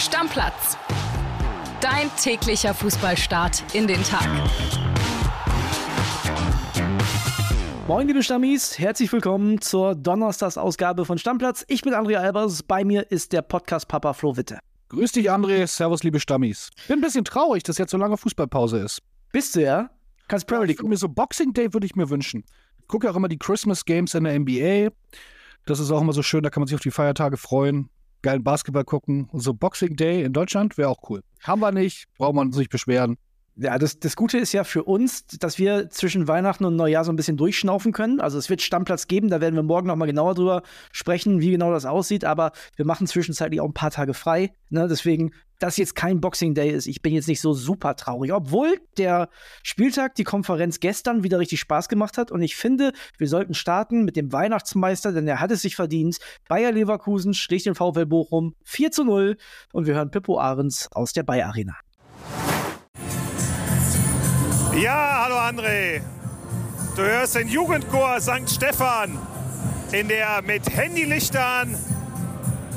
Stammplatz. Dein täglicher Fußballstart in den Tag. Moin, liebe Stammis, herzlich willkommen zur Donnerstagsausgabe von Stammplatz. Ich bin Andrea Albers, bei mir ist der Podcast-Papa Flo Witte. Grüß dich, André. Servus, liebe Stammis. Bin ein bisschen traurig, dass jetzt so lange Fußballpause ist. Bist du ja? Kannst Premier League ja, mir so Boxing Day würde ich mir wünschen. Ich gucke ja auch immer die Christmas Games in der NBA. Das ist auch immer so schön, da kann man sich auf die Feiertage freuen. Geilen Basketball gucken. Und so Boxing Day in Deutschland wäre auch cool. Haben wir nicht, braucht man sich beschweren. Ja, das, das Gute ist ja für uns, dass wir zwischen Weihnachten und Neujahr so ein bisschen durchschnaufen können. Also es wird Stammplatz geben, da werden wir morgen noch mal genauer drüber sprechen, wie genau das aussieht. Aber wir machen zwischenzeitlich auch ein paar Tage frei. Ne? Deswegen, dass jetzt kein Boxing Day ist, ich bin jetzt nicht so super traurig. Obwohl der Spieltag, die Konferenz gestern wieder richtig Spaß gemacht hat. Und ich finde, wir sollten starten mit dem Weihnachtsmeister, denn er hat es sich verdient. Bayer Leverkusen schlägt den VfL Bochum 4 zu 0. Und wir hören Pippo Ahrens aus der Bayer Arena. Ja, hallo André. Du hörst den Jugendchor St. Stephan in der mit Handylichtern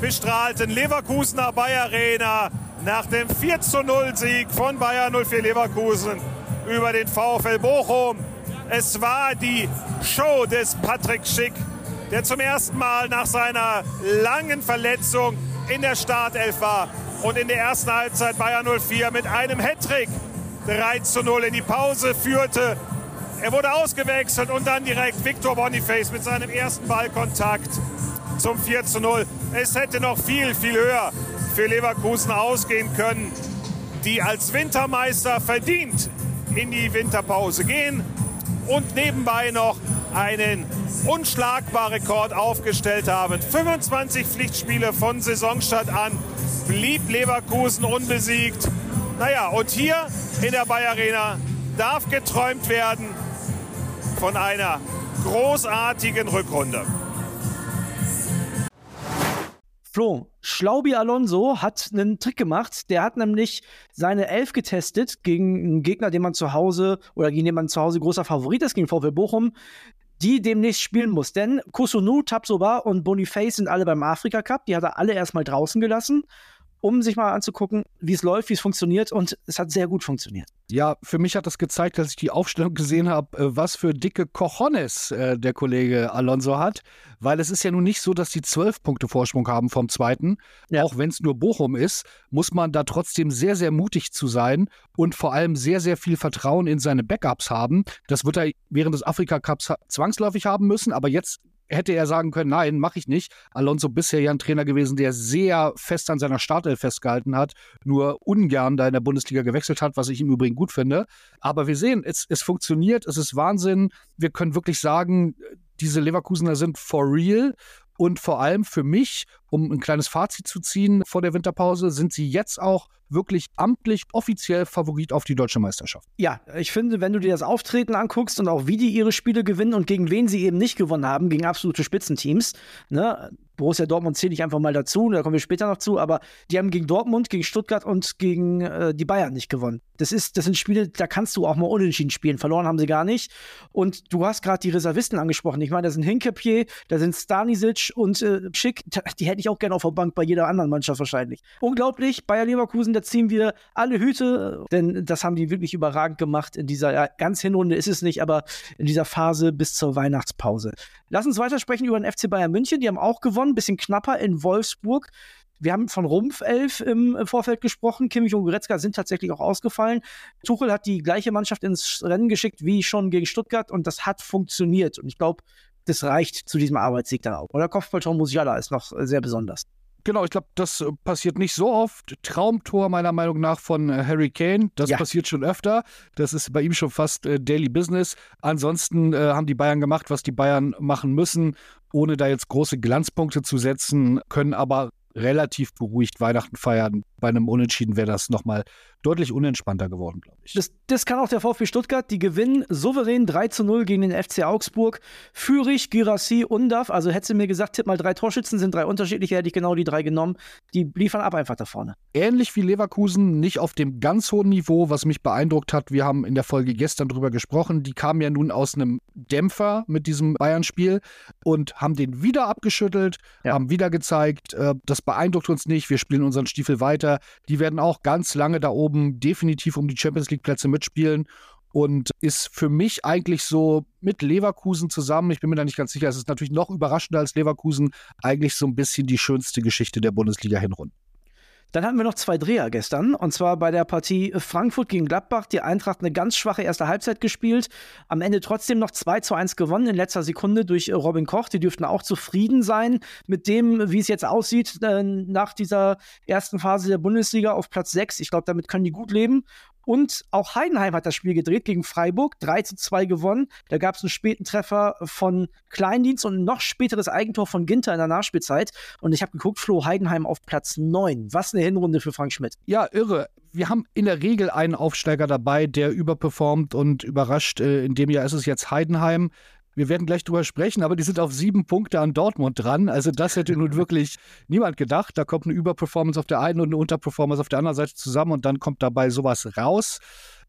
bestrahlten Leverkusener Bayer Arena nach dem 4 zu 0 Sieg von Bayer 04 Leverkusen über den VfL Bochum. Es war die Show des Patrick Schick, der zum ersten Mal nach seiner langen Verletzung in der Startelf war und in der ersten Halbzeit Bayer 04 mit einem Hattrick 3 zu 0 in die Pause führte. Er wurde ausgewechselt und dann direkt Victor Boniface mit seinem ersten Ballkontakt zum 4 zu 0. Es hätte noch viel, viel höher für Leverkusen ausgehen können, die als Wintermeister verdient in die Winterpause gehen und nebenbei noch einen unschlagbaren Rekord aufgestellt haben. 25 Pflichtspiele von Saisonstart an blieb Leverkusen unbesiegt. Naja, und hier in der Bayer Arena darf geträumt werden von einer großartigen Rückrunde. Flo, Schlaubi Alonso hat einen Trick gemacht. Der hat nämlich seine Elf getestet gegen einen Gegner, den man zu Hause oder gegen den man zu Hause großer Favorit ist, gegen VfL Bochum, die demnächst spielen muss. Denn Kusunu, Tabsoba und Boniface sind alle beim Afrika Cup. Die hat er alle erstmal draußen gelassen um sich mal anzugucken, wie es läuft, wie es funktioniert. Und es hat sehr gut funktioniert. Ja, für mich hat das gezeigt, dass ich die Aufstellung gesehen habe, äh, was für dicke Cojones äh, der Kollege Alonso hat. Weil es ist ja nun nicht so, dass die zwölf Punkte Vorsprung haben vom zweiten. Ja. Auch wenn es nur Bochum ist, muss man da trotzdem sehr, sehr mutig zu sein und vor allem sehr, sehr viel Vertrauen in seine Backups haben. Das wird er während des Afrika Cups zwangsläufig haben müssen. Aber jetzt hätte er sagen können, nein, mache ich nicht. Alonso bisher ja ein Trainer gewesen, der sehr fest an seiner Startelf festgehalten hat, nur ungern da in der Bundesliga gewechselt hat, was ich im Übrigen gut finde. Aber wir sehen, es, es funktioniert, es ist Wahnsinn. Wir können wirklich sagen, diese Leverkusener sind for real. Und vor allem für mich, um ein kleines Fazit zu ziehen vor der Winterpause, sind sie jetzt auch wirklich amtlich offiziell Favorit auf die deutsche Meisterschaft. Ja, ich finde, wenn du dir das Auftreten anguckst und auch wie die ihre Spiele gewinnen und gegen wen sie eben nicht gewonnen haben, gegen absolute Spitzenteams, ne, Borussia Dortmund zähle ich einfach mal dazu, da kommen wir später noch zu, aber die haben gegen Dortmund, gegen Stuttgart und gegen äh, die Bayern nicht gewonnen. Das, ist, das sind Spiele, da kannst du auch mal unentschieden spielen. Verloren haben sie gar nicht. Und du hast gerade die Reservisten angesprochen. Ich meine, da sind Hinkepier, da sind Stanisic und äh, Schick. Die hätte ich auch gerne auf der Bank bei jeder anderen Mannschaft wahrscheinlich. Unglaublich, Bayer Leverkusen, da ziehen wir alle Hüte, denn das haben die wirklich überragend gemacht in dieser, ja, ganz Hinrunde ist es nicht, aber in dieser Phase bis zur Weihnachtspause. Lass uns weitersprechen über den FC Bayern München. Die haben auch gewonnen, ein bisschen knapper in Wolfsburg. Wir haben von Rumpfelf im Vorfeld gesprochen. Kimmich und Goretzka sind tatsächlich auch ausgefallen. Tuchel hat die gleiche Mannschaft ins Rennen geschickt wie schon gegen Stuttgart und das hat funktioniert. Und ich glaube, das reicht zu diesem Arbeitssieg dann auch. Oder Kopfballtor Musiala ist noch sehr besonders. Genau, ich glaube, das äh, passiert nicht so oft. Traumtor meiner Meinung nach von äh, Harry Kane. Das ja. passiert schon öfter. Das ist bei ihm schon fast äh, Daily Business. Ansonsten äh, haben die Bayern gemacht, was die Bayern machen müssen, ohne da jetzt große Glanzpunkte zu setzen, können aber relativ beruhigt Weihnachten feiern. Bei einem Unentschieden wäre das nochmal deutlich unentspannter geworden, glaube ich. Das, das, kann auch der VfB Stuttgart. Die gewinnen souverän 3 zu 0 gegen den FC Augsburg. Fürich, Girassi, Undaf. Also hättest du mir gesagt, tipp mal drei Torschützen, sind drei unterschiedliche, hätte ich genau die drei genommen. Die liefern ab einfach da vorne. Ähnlich wie Leverkusen, nicht auf dem ganz hohen Niveau, was mich beeindruckt hat. Wir haben in der Folge gestern drüber gesprochen. Die kamen ja nun aus einem Dämpfer mit diesem Bayern-Spiel und haben den wieder abgeschüttelt, ja. haben wieder gezeigt, äh, das beeindruckt uns nicht. Wir spielen unseren Stiefel weiter die werden auch ganz lange da oben definitiv um die Champions League-Plätze mitspielen und ist für mich eigentlich so mit Leverkusen zusammen, ich bin mir da nicht ganz sicher, es ist natürlich noch überraschender als Leverkusen, eigentlich so ein bisschen die schönste Geschichte der Bundesliga-Hinrunden. Dann hatten wir noch zwei Dreher gestern. Und zwar bei der Partie Frankfurt gegen Gladbach. Die Eintracht eine ganz schwache erste Halbzeit gespielt. Am Ende trotzdem noch 2 zu 1 gewonnen in letzter Sekunde durch Robin Koch. Die dürften auch zufrieden sein mit dem, wie es jetzt aussieht äh, nach dieser ersten Phase der Bundesliga auf Platz 6. Ich glaube, damit können die gut leben. Und auch Heidenheim hat das Spiel gedreht gegen Freiburg, 3 zu 2 gewonnen. Da gab es einen späten Treffer von Kleindienst und ein noch späteres Eigentor von Ginter in der Nachspielzeit. Und ich habe geguckt, Flo Heidenheim auf Platz 9. Was eine Hinrunde für Frank Schmidt. Ja, irre. Wir haben in der Regel einen Aufsteiger dabei, der überperformt und überrascht. Äh, in dem Jahr ist es jetzt Heidenheim. Wir werden gleich drüber sprechen, aber die sind auf sieben Punkte an Dortmund dran. Also das hätte nun wirklich niemand gedacht. Da kommt eine Überperformance auf der einen und eine Unterperformance auf der anderen Seite zusammen und dann kommt dabei sowas raus.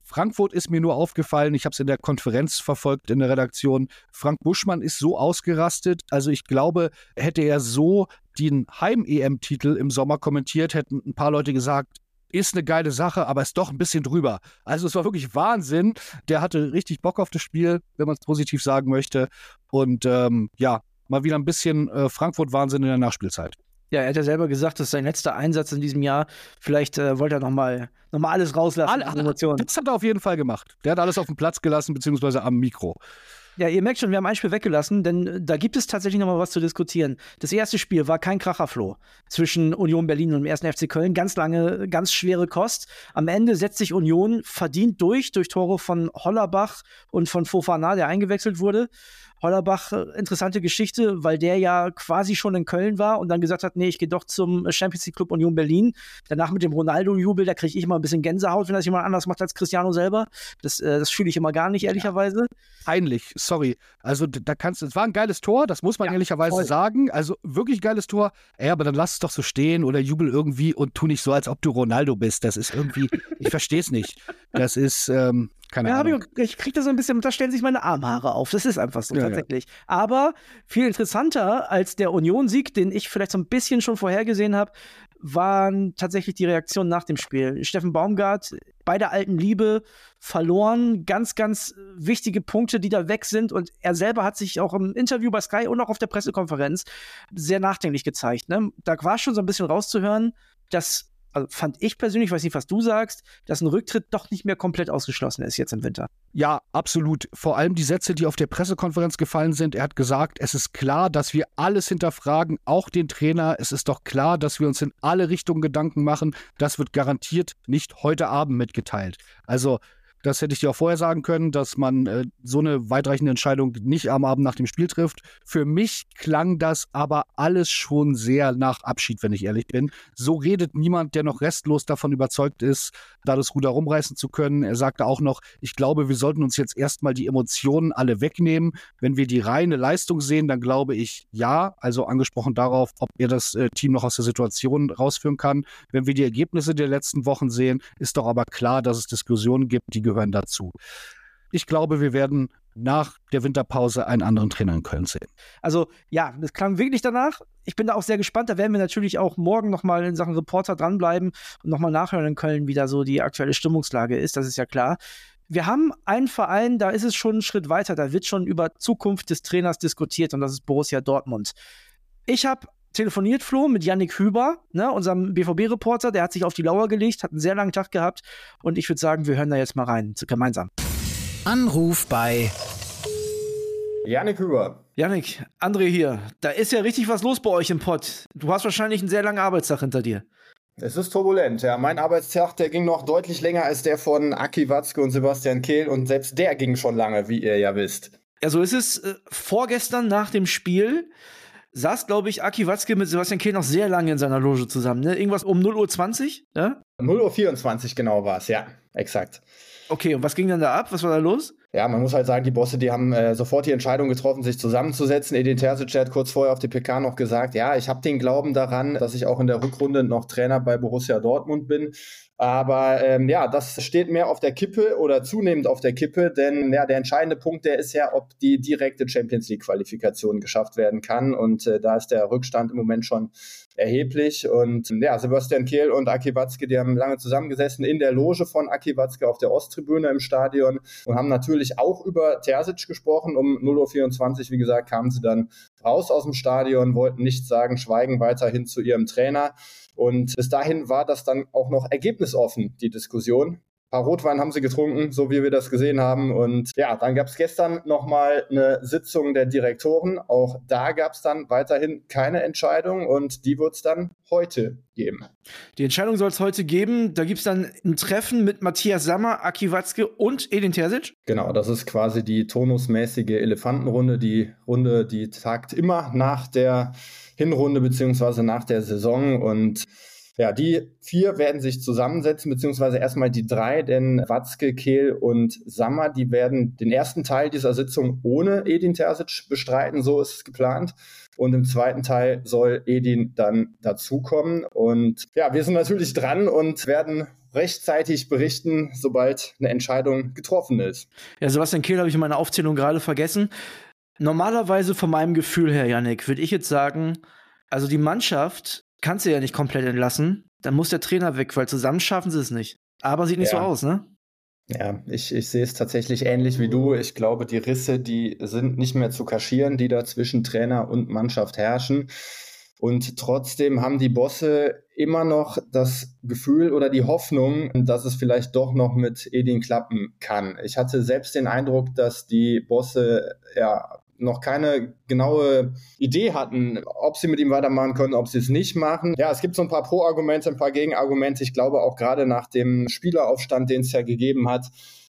Frankfurt ist mir nur aufgefallen, ich habe es in der Konferenz verfolgt in der Redaktion. Frank Buschmann ist so ausgerastet. Also ich glaube, hätte er so den Heim-EM-Titel im Sommer kommentiert, hätten ein paar Leute gesagt, ist eine geile Sache, aber ist doch ein bisschen drüber. Also es war wirklich Wahnsinn. Der hatte richtig Bock auf das Spiel, wenn man es positiv sagen möchte. Und ähm, ja, mal wieder ein bisschen äh, Frankfurt-Wahnsinn in der Nachspielzeit. Ja, er hat ja selber gesagt, das ist sein letzter Einsatz in diesem Jahr. Vielleicht äh, wollte er nochmal noch mal alles rauslassen. Alle. Das hat er auf jeden Fall gemacht. Der hat alles auf dem Platz gelassen, beziehungsweise am Mikro. Ja, ihr merkt schon, wir haben ein Spiel weggelassen, denn äh, da gibt es tatsächlich noch mal was zu diskutieren. Das erste Spiel war kein Kracherfloh zwischen Union Berlin und dem 1. FC Köln. Ganz lange, ganz schwere Kost. Am Ende setzt sich Union verdient durch, durch Tore von Hollerbach und von Fofana, der eingewechselt wurde. Hollerbach, äh, interessante Geschichte, weil der ja quasi schon in Köln war und dann gesagt hat, nee, ich gehe doch zum Champions League Club Union Berlin. Danach mit dem Ronaldo-Jubel, da kriege ich immer ein bisschen Gänsehaut, wenn das jemand anders macht als Cristiano selber. Das, äh, das fühle ich immer gar nicht, ehrlicherweise. Ja. Peinlich, sorry. Also da kannst du, es war ein geiles Tor, das muss man ja, ehrlicherweise voll. sagen. Also wirklich geiles Tor. Ey, aber dann lass es doch so stehen oder jubel irgendwie und tu nicht so, als ob du Ronaldo bist. Das ist irgendwie, ich verstehe es nicht. Das ist, ähm, keine ja, Ahnung. Ich, ich kriege da so ein bisschen, da stellen sich meine Armhaare auf. Das ist einfach so ja, tatsächlich. Ja. Aber viel interessanter als der Union-Sieg, den ich vielleicht so ein bisschen schon vorhergesehen habe, waren tatsächlich die Reaktionen nach dem Spiel. Steffen Baumgart, bei der alten Liebe verloren, ganz, ganz wichtige Punkte, die da weg sind. Und er selber hat sich auch im Interview bei Sky und auch auf der Pressekonferenz sehr nachdenklich gezeigt. Ne? Da war schon so ein bisschen rauszuhören, dass also fand ich persönlich, weiß nicht, was du sagst, dass ein Rücktritt doch nicht mehr komplett ausgeschlossen ist jetzt im Winter. Ja, absolut. Vor allem die Sätze, die auf der Pressekonferenz gefallen sind. Er hat gesagt, es ist klar, dass wir alles hinterfragen, auch den Trainer. Es ist doch klar, dass wir uns in alle Richtungen Gedanken machen. Das wird garantiert nicht heute Abend mitgeteilt. Also das hätte ich dir auch vorher sagen können, dass man äh, so eine weitreichende Entscheidung nicht am Abend nach dem Spiel trifft. Für mich klang das aber alles schon sehr nach Abschied, wenn ich ehrlich bin. So redet niemand, der noch restlos davon überzeugt ist, da das Ruder rumreißen zu können. Er sagte auch noch, ich glaube, wir sollten uns jetzt erstmal die Emotionen alle wegnehmen. Wenn wir die reine Leistung sehen, dann glaube ich ja. Also angesprochen darauf, ob er das äh, Team noch aus der Situation rausführen kann. Wenn wir die Ergebnisse der letzten Wochen sehen, ist doch aber klar, dass es Diskussionen gibt, die gehören gehören dazu. Ich glaube, wir werden nach der Winterpause einen anderen Trainer in Köln sehen. Also ja, das klang wirklich danach. Ich bin da auch sehr gespannt. Da werden wir natürlich auch morgen nochmal in Sachen Reporter dranbleiben und nochmal nachhören in Köln, wie da so die aktuelle Stimmungslage ist. Das ist ja klar. Wir haben einen Verein, da ist es schon einen Schritt weiter. Da wird schon über Zukunft des Trainers diskutiert und das ist Borussia Dortmund. Ich habe telefoniert, Flo, mit Yannick Hüber, ne, unserem BVB-Reporter. Der hat sich auf die Lauer gelegt, hat einen sehr langen Tag gehabt. Und ich würde sagen, wir hören da jetzt mal rein, gemeinsam. Anruf bei Yannick Hüber. Yannick, André hier. Da ist ja richtig was los bei euch im Pott. Du hast wahrscheinlich einen sehr langen Arbeitstag hinter dir. Es ist turbulent, ja. Mein Arbeitstag, der ging noch deutlich länger als der von Aki Watzke und Sebastian Kehl und selbst der ging schon lange, wie ihr ja wisst. Ja, so ist es. Äh, vorgestern nach dem Spiel saß, glaube ich, Aki Watzke mit Sebastian Kehl noch sehr lange in seiner Loge zusammen. Ne? Irgendwas um 0.20 Uhr, ja? 0.24 Uhr genau war es, ja, exakt. Okay, und was ging dann da ab? Was war da los? Ja, man muss halt sagen, die Bosse, die haben äh, sofort die Entscheidung getroffen, sich zusammenzusetzen. Edin Terzic hat kurz vorher auf die PK noch gesagt, ja, ich habe den Glauben daran, dass ich auch in der Rückrunde noch Trainer bei Borussia Dortmund bin. Aber ähm, ja, das steht mehr auf der Kippe oder zunehmend auf der Kippe, denn ja, der entscheidende Punkt, der ist ja, ob die direkte Champions League Qualifikation geschafft werden kann. Und äh, da ist der Rückstand im Moment schon erheblich. Und ja, Sebastian Kehl und Aki Watzke, die haben lange zusammengesessen in der Loge von Aki Watzke auf der Osttribüne im Stadion und haben natürlich auch über Terzic gesprochen. Um 0.24 Uhr, wie gesagt, kamen sie dann raus aus dem Stadion, wollten nichts sagen, schweigen weiterhin zu ihrem Trainer. Und bis dahin war das dann auch noch ergebnisoffen, die Diskussion paar Rotwein haben sie getrunken, so wie wir das gesehen haben. Und ja, dann gab es gestern nochmal eine Sitzung der Direktoren. Auch da gab es dann weiterhin keine Entscheidung und die wird es dann heute geben. Die Entscheidung soll es heute geben. Da gibt es dann ein Treffen mit Matthias Sammer, Aki Watzke und Edin Terzic. Genau, das ist quasi die tonusmäßige Elefantenrunde. Die Runde, die tagt immer nach der Hinrunde beziehungsweise nach der Saison und ja, die vier werden sich zusammensetzen, beziehungsweise erstmal die drei, denn Watzke, Kehl und Sammer, die werden den ersten Teil dieser Sitzung ohne Edin Terzic bestreiten, so ist es geplant. Und im zweiten Teil soll Edin dann dazukommen. Und ja, wir sind natürlich dran und werden rechtzeitig berichten, sobald eine Entscheidung getroffen ist. Ja, Sebastian Kehl habe ich in meiner Aufzählung gerade vergessen. Normalerweise von meinem Gefühl her, Yannick, würde ich jetzt sagen, also die Mannschaft kannst du ja nicht komplett entlassen. Dann muss der Trainer weg, weil zusammen schaffen sie es nicht. Aber sieht nicht ja. so aus, ne? Ja, ich, ich sehe es tatsächlich ähnlich wie du. Ich glaube, die Risse, die sind nicht mehr zu kaschieren, die da zwischen Trainer und Mannschaft herrschen. Und trotzdem haben die Bosse immer noch das Gefühl oder die Hoffnung, dass es vielleicht doch noch mit Edin klappen kann. Ich hatte selbst den Eindruck, dass die Bosse ja noch keine genaue Idee hatten, ob sie mit ihm weitermachen können, ob sie es nicht machen. Ja, es gibt so ein paar Pro-Argumente, ein paar Gegenargumente. Ich glaube auch gerade nach dem Spieleraufstand, den es ja gegeben hat,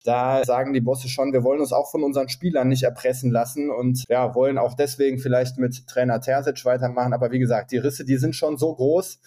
da sagen die Bosse schon, wir wollen uns auch von unseren Spielern nicht erpressen lassen und ja, wollen auch deswegen vielleicht mit Trainer Terzic weitermachen. Aber wie gesagt, die Risse, die sind schon so groß,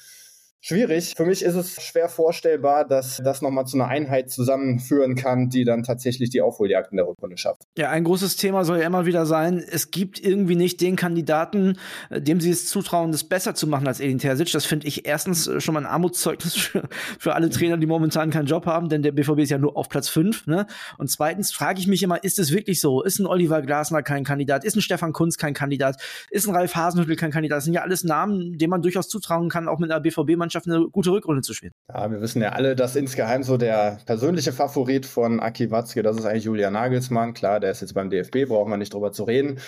schwierig. Für mich ist es schwer vorstellbar, dass das nochmal zu einer Einheit zusammenführen kann, die dann tatsächlich die Aufholjagd in der Rückrunde schafft. Ja, ein großes Thema soll ja immer wieder sein, es gibt irgendwie nicht den Kandidaten, äh, dem sie es zutrauen, das besser zu machen als Edin Terzic. Das finde ich erstens äh, schon mal ein Armutszeugnis für, für alle Trainer, die momentan keinen Job haben, denn der BVB ist ja nur auf Platz 5. Ne? Und zweitens frage ich mich immer, ist es wirklich so? Ist ein Oliver Glasner kein Kandidat? Ist ein Stefan Kunz kein Kandidat? Ist ein Ralf Hasenhüttl kein Kandidat? Das sind ja alles Namen, denen man durchaus zutrauen kann, auch mit einer BVB-Mannschaft Mannschaft eine gute Rückrunde zu spielen. Ja, wir wissen ja alle, dass insgeheim so der persönliche Favorit von Aki Watzke, das ist eigentlich Julian Nagelsmann. Klar, der ist jetzt beim DFB, brauchen wir nicht drüber zu reden.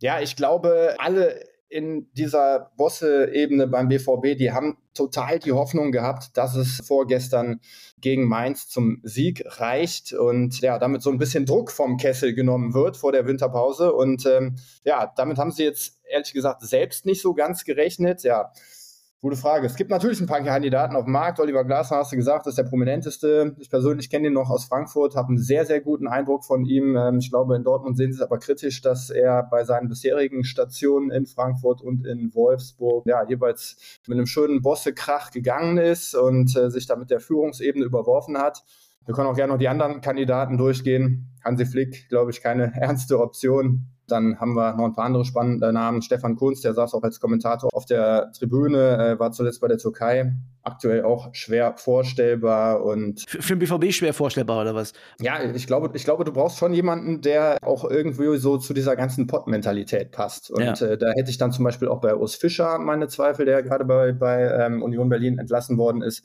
Ja, ich glaube, alle in dieser Bosse-Ebene beim BVB, die haben total die Hoffnung gehabt, dass es vorgestern gegen Mainz zum Sieg reicht und ja, damit so ein bisschen Druck vom Kessel genommen wird vor der Winterpause. Und ähm, ja, damit haben sie jetzt ehrlich gesagt selbst nicht so ganz gerechnet. Ja, Gute Frage. Es gibt natürlich ein paar Kandidaten auf dem Markt. Oliver Glasner hast du gesagt, ist der prominenteste. Ich persönlich kenne ihn noch aus Frankfurt, habe einen sehr, sehr guten Eindruck von ihm. Ähm, ich glaube, in Dortmund sehen sie es aber kritisch, dass er bei seinen bisherigen Stationen in Frankfurt und in Wolfsburg ja jeweils mit einem schönen Bosse-Krach gegangen ist und äh, sich damit der Führungsebene überworfen hat. Wir können auch gerne noch die anderen Kandidaten durchgehen. Hansi Flick, glaube ich, keine ernste Option. Dann haben wir noch ein paar andere spannende Namen. Stefan Kunz, der saß auch als Kommentator auf der Tribüne, äh, war zuletzt bei der Türkei. Aktuell auch schwer vorstellbar und. Für, für den BVB schwer vorstellbar oder was? Ja, ich glaube, ich glaube, du brauchst schon jemanden, der auch irgendwie so zu dieser ganzen Pott-Mentalität passt. Und ja. äh, da hätte ich dann zum Beispiel auch bei Urs Fischer meine Zweifel, der gerade bei, bei ähm, Union Berlin entlassen worden ist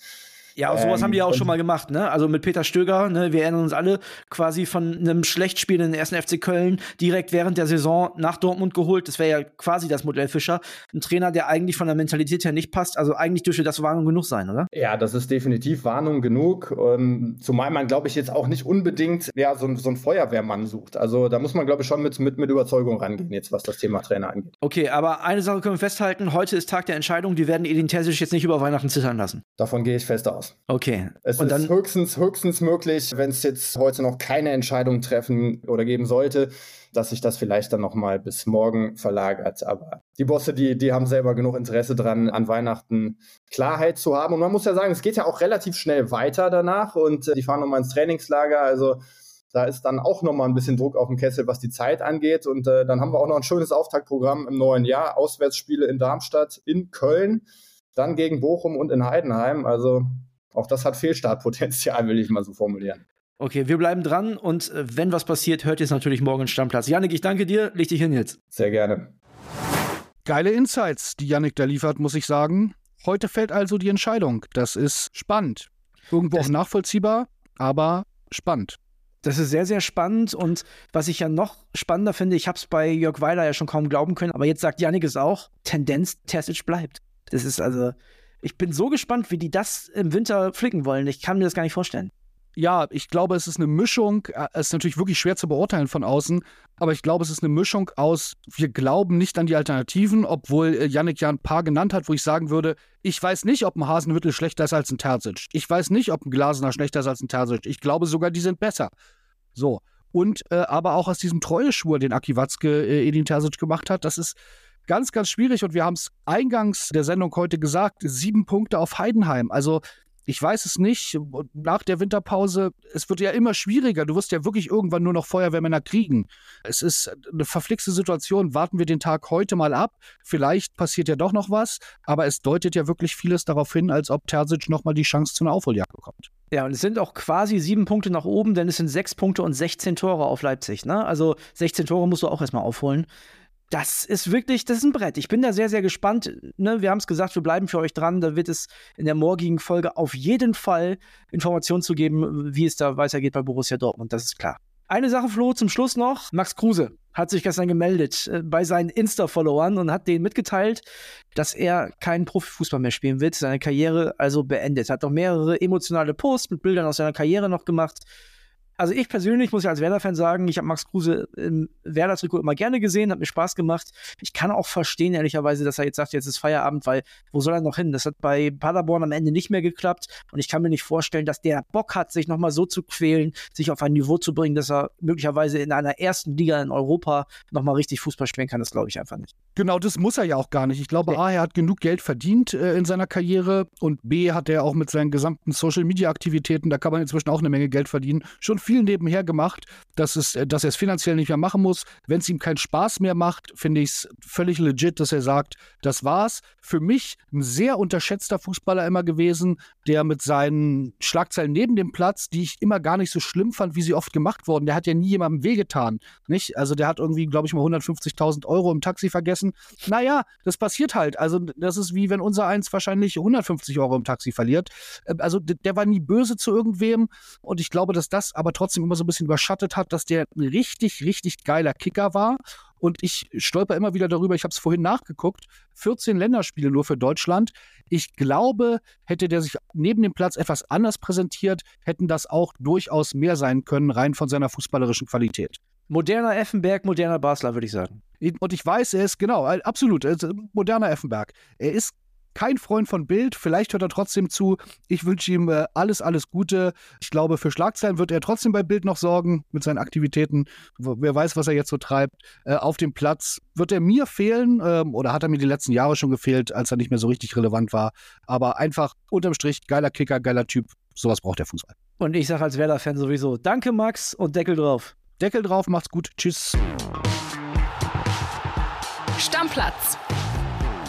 ja, sowas ähm, haben die ja auch schon mal gemacht, ne? Also mit Peter Stöger, ne? Wir erinnern uns alle quasi von einem schlecht spielenden ersten FC Köln direkt während der Saison nach Dortmund geholt. Das wäre ja quasi das Modell Fischer. Ein Trainer, der eigentlich von der Mentalität her nicht passt. Also eigentlich dürfte das Warnung genug sein, oder? Ja, das ist definitiv Warnung genug. Ähm, zumal man, glaube ich, jetzt auch nicht unbedingt ja, so, so einen Feuerwehrmann sucht. Also da muss man, glaube ich, schon mit, mit, mit Überzeugung rangehen, jetzt was das Thema Trainer angeht. Okay, aber eine Sache können wir festhalten. Heute ist Tag der Entscheidung. Die werden Edin Terzic jetzt nicht über Weihnachten zittern lassen. Davon gehe ich fest aus. Okay. Es und ist höchstens, höchstens möglich, wenn es jetzt heute noch keine Entscheidung treffen oder geben sollte, dass sich das vielleicht dann nochmal bis morgen verlagert. Aber die Bosse, die, die haben selber genug Interesse dran, an Weihnachten Klarheit zu haben. Und man muss ja sagen, es geht ja auch relativ schnell weiter danach und äh, die fahren nochmal ins Trainingslager. Also da ist dann auch nochmal ein bisschen Druck auf dem Kessel, was die Zeit angeht. Und äh, dann haben wir auch noch ein schönes Auftaktprogramm im neuen Jahr. Auswärtsspiele in Darmstadt, in Köln dann gegen Bochum und in Heidenheim. Also auch das hat Fehlstartpotenzial, will ich mal so formulieren. Okay, wir bleiben dran und äh, wenn was passiert, hört ihr es natürlich morgen Stammplatz. Janik, ich danke dir. Leg dich hin jetzt. Sehr gerne. Geile Insights, die Yannick da liefert, muss ich sagen. heute fällt also die Entscheidung. Das ist spannend. Irgendwo das auch nachvollziehbar, aber spannend. Das ist sehr, sehr spannend. Und was ich ja noch spannender finde, ich habe es bei Jörg Weiler ja schon kaum glauben können, aber jetzt sagt Janik es auch, Tendenz, Terzic bleibt. Das ist also, ich bin so gespannt, wie die das im Winter flicken wollen. Ich kann mir das gar nicht vorstellen ja, ich glaube, es ist eine Mischung, äh, es ist natürlich wirklich schwer zu beurteilen von außen, aber ich glaube, es ist eine Mischung aus, wir glauben nicht an die Alternativen, obwohl äh, Yannick ja ein paar genannt hat, wo ich sagen würde, ich weiß nicht, ob ein Hasenhüttel schlechter ist als ein Terzic. Ich weiß nicht, ob ein Glasner schlechter ist als ein Terzic. Ich glaube sogar, die sind besser. So. Und äh, aber auch aus diesem Treueschwur, den Aki Watzke äh, Edin Terzic gemacht hat, das ist ganz, ganz schwierig. Und wir haben es eingangs der Sendung heute gesagt, sieben Punkte auf Heidenheim. Also ich weiß es nicht. Nach der Winterpause, es wird ja immer schwieriger. Du wirst ja wirklich irgendwann nur noch Feuerwehrmänner kriegen. Es ist eine verflixte Situation. Warten wir den Tag heute mal ab. Vielleicht passiert ja doch noch was. Aber es deutet ja wirklich vieles darauf hin, als ob Terzic nochmal die Chance zu einer Aufholjagd bekommt. Ja, und es sind auch quasi sieben Punkte nach oben, denn es sind sechs Punkte und 16 Tore auf Leipzig. Ne? Also 16 Tore musst du auch erstmal aufholen das ist wirklich, das ist ein Brett. Ich bin da sehr, sehr gespannt. Ne, wir haben es gesagt, wir bleiben für euch dran. Da wird es in der morgigen Folge auf jeden Fall Informationen zu geben, wie es da weitergeht bei Borussia Dortmund. Das ist klar. Eine Sache, Flo, zum Schluss noch. Max Kruse hat sich gestern gemeldet äh, bei seinen Insta-Followern und hat denen mitgeteilt, dass er keinen Profifußball mehr spielen wird, seine Karriere also beendet. Hat auch mehrere emotionale Posts mit Bildern aus seiner Karriere noch gemacht also ich persönlich muss ja als Werder-Fan sagen, ich habe Max Kruse im Werder-Trikot immer gerne gesehen, hat mir Spaß gemacht. Ich kann auch verstehen, ehrlicherweise, dass er jetzt sagt, jetzt ist Feierabend, weil wo soll er noch hin? Das hat bei Paderborn am Ende nicht mehr geklappt und ich kann mir nicht vorstellen, dass der Bock hat, sich nochmal so zu quälen, sich auf ein Niveau zu bringen, dass er möglicherweise in einer ersten Liga in Europa nochmal richtig Fußball spielen kann. Das glaube ich einfach nicht. Genau, das muss er ja auch gar nicht. Ich glaube, A, er hat genug Geld verdient äh, in seiner Karriere und B, hat er auch mit seinen gesamten Social-Media-Aktivitäten, da kann man inzwischen auch eine Menge Geld verdienen, schon viel nebenher gemacht, dass, es, äh, dass er es finanziell nicht mehr machen muss. Wenn es ihm keinen Spaß mehr macht, finde ich es völlig legit, dass er sagt, das war's. Für mich ein sehr unterschätzter Fußballer immer gewesen, der mit seinen Schlagzeilen neben dem Platz, die ich immer gar nicht so schlimm fand, wie sie oft gemacht wurden, der hat ja nie jemandem wehgetan. Nicht? Also der hat irgendwie, glaube ich, mal 150.000 Euro im Taxi vergessen. Naja, das passiert halt. Also das ist wie wenn unser eins wahrscheinlich 150 Euro im Taxi verliert. Äh, also der war nie böse zu irgendwem und ich glaube, dass das aber trotzdem immer so ein bisschen überschattet hat, dass der ein richtig, richtig geiler Kicker war. Und ich stolper immer wieder darüber, ich habe es vorhin nachgeguckt, 14 Länderspiele nur für Deutschland. Ich glaube, hätte der sich neben dem Platz etwas anders präsentiert, hätten das auch durchaus mehr sein können, rein von seiner fußballerischen Qualität. Moderner Effenberg, moderner Basler, würde ich sagen. Und ich weiß, er ist, genau, absolut, moderner Effenberg. Er ist kein Freund von Bild. Vielleicht hört er trotzdem zu. Ich wünsche ihm äh, alles, alles Gute. Ich glaube, für Schlagzeilen wird er trotzdem bei Bild noch sorgen mit seinen Aktivitäten. Wer weiß, was er jetzt so treibt. Äh, auf dem Platz wird er mir fehlen ähm, oder hat er mir die letzten Jahre schon gefehlt, als er nicht mehr so richtig relevant war. Aber einfach unterm Strich geiler Kicker, geiler Typ. Sowas braucht der Fußball. Und ich sage als Werder-Fan sowieso: Danke, Max, und Deckel drauf. Deckel drauf, macht's gut. Tschüss. Stammplatz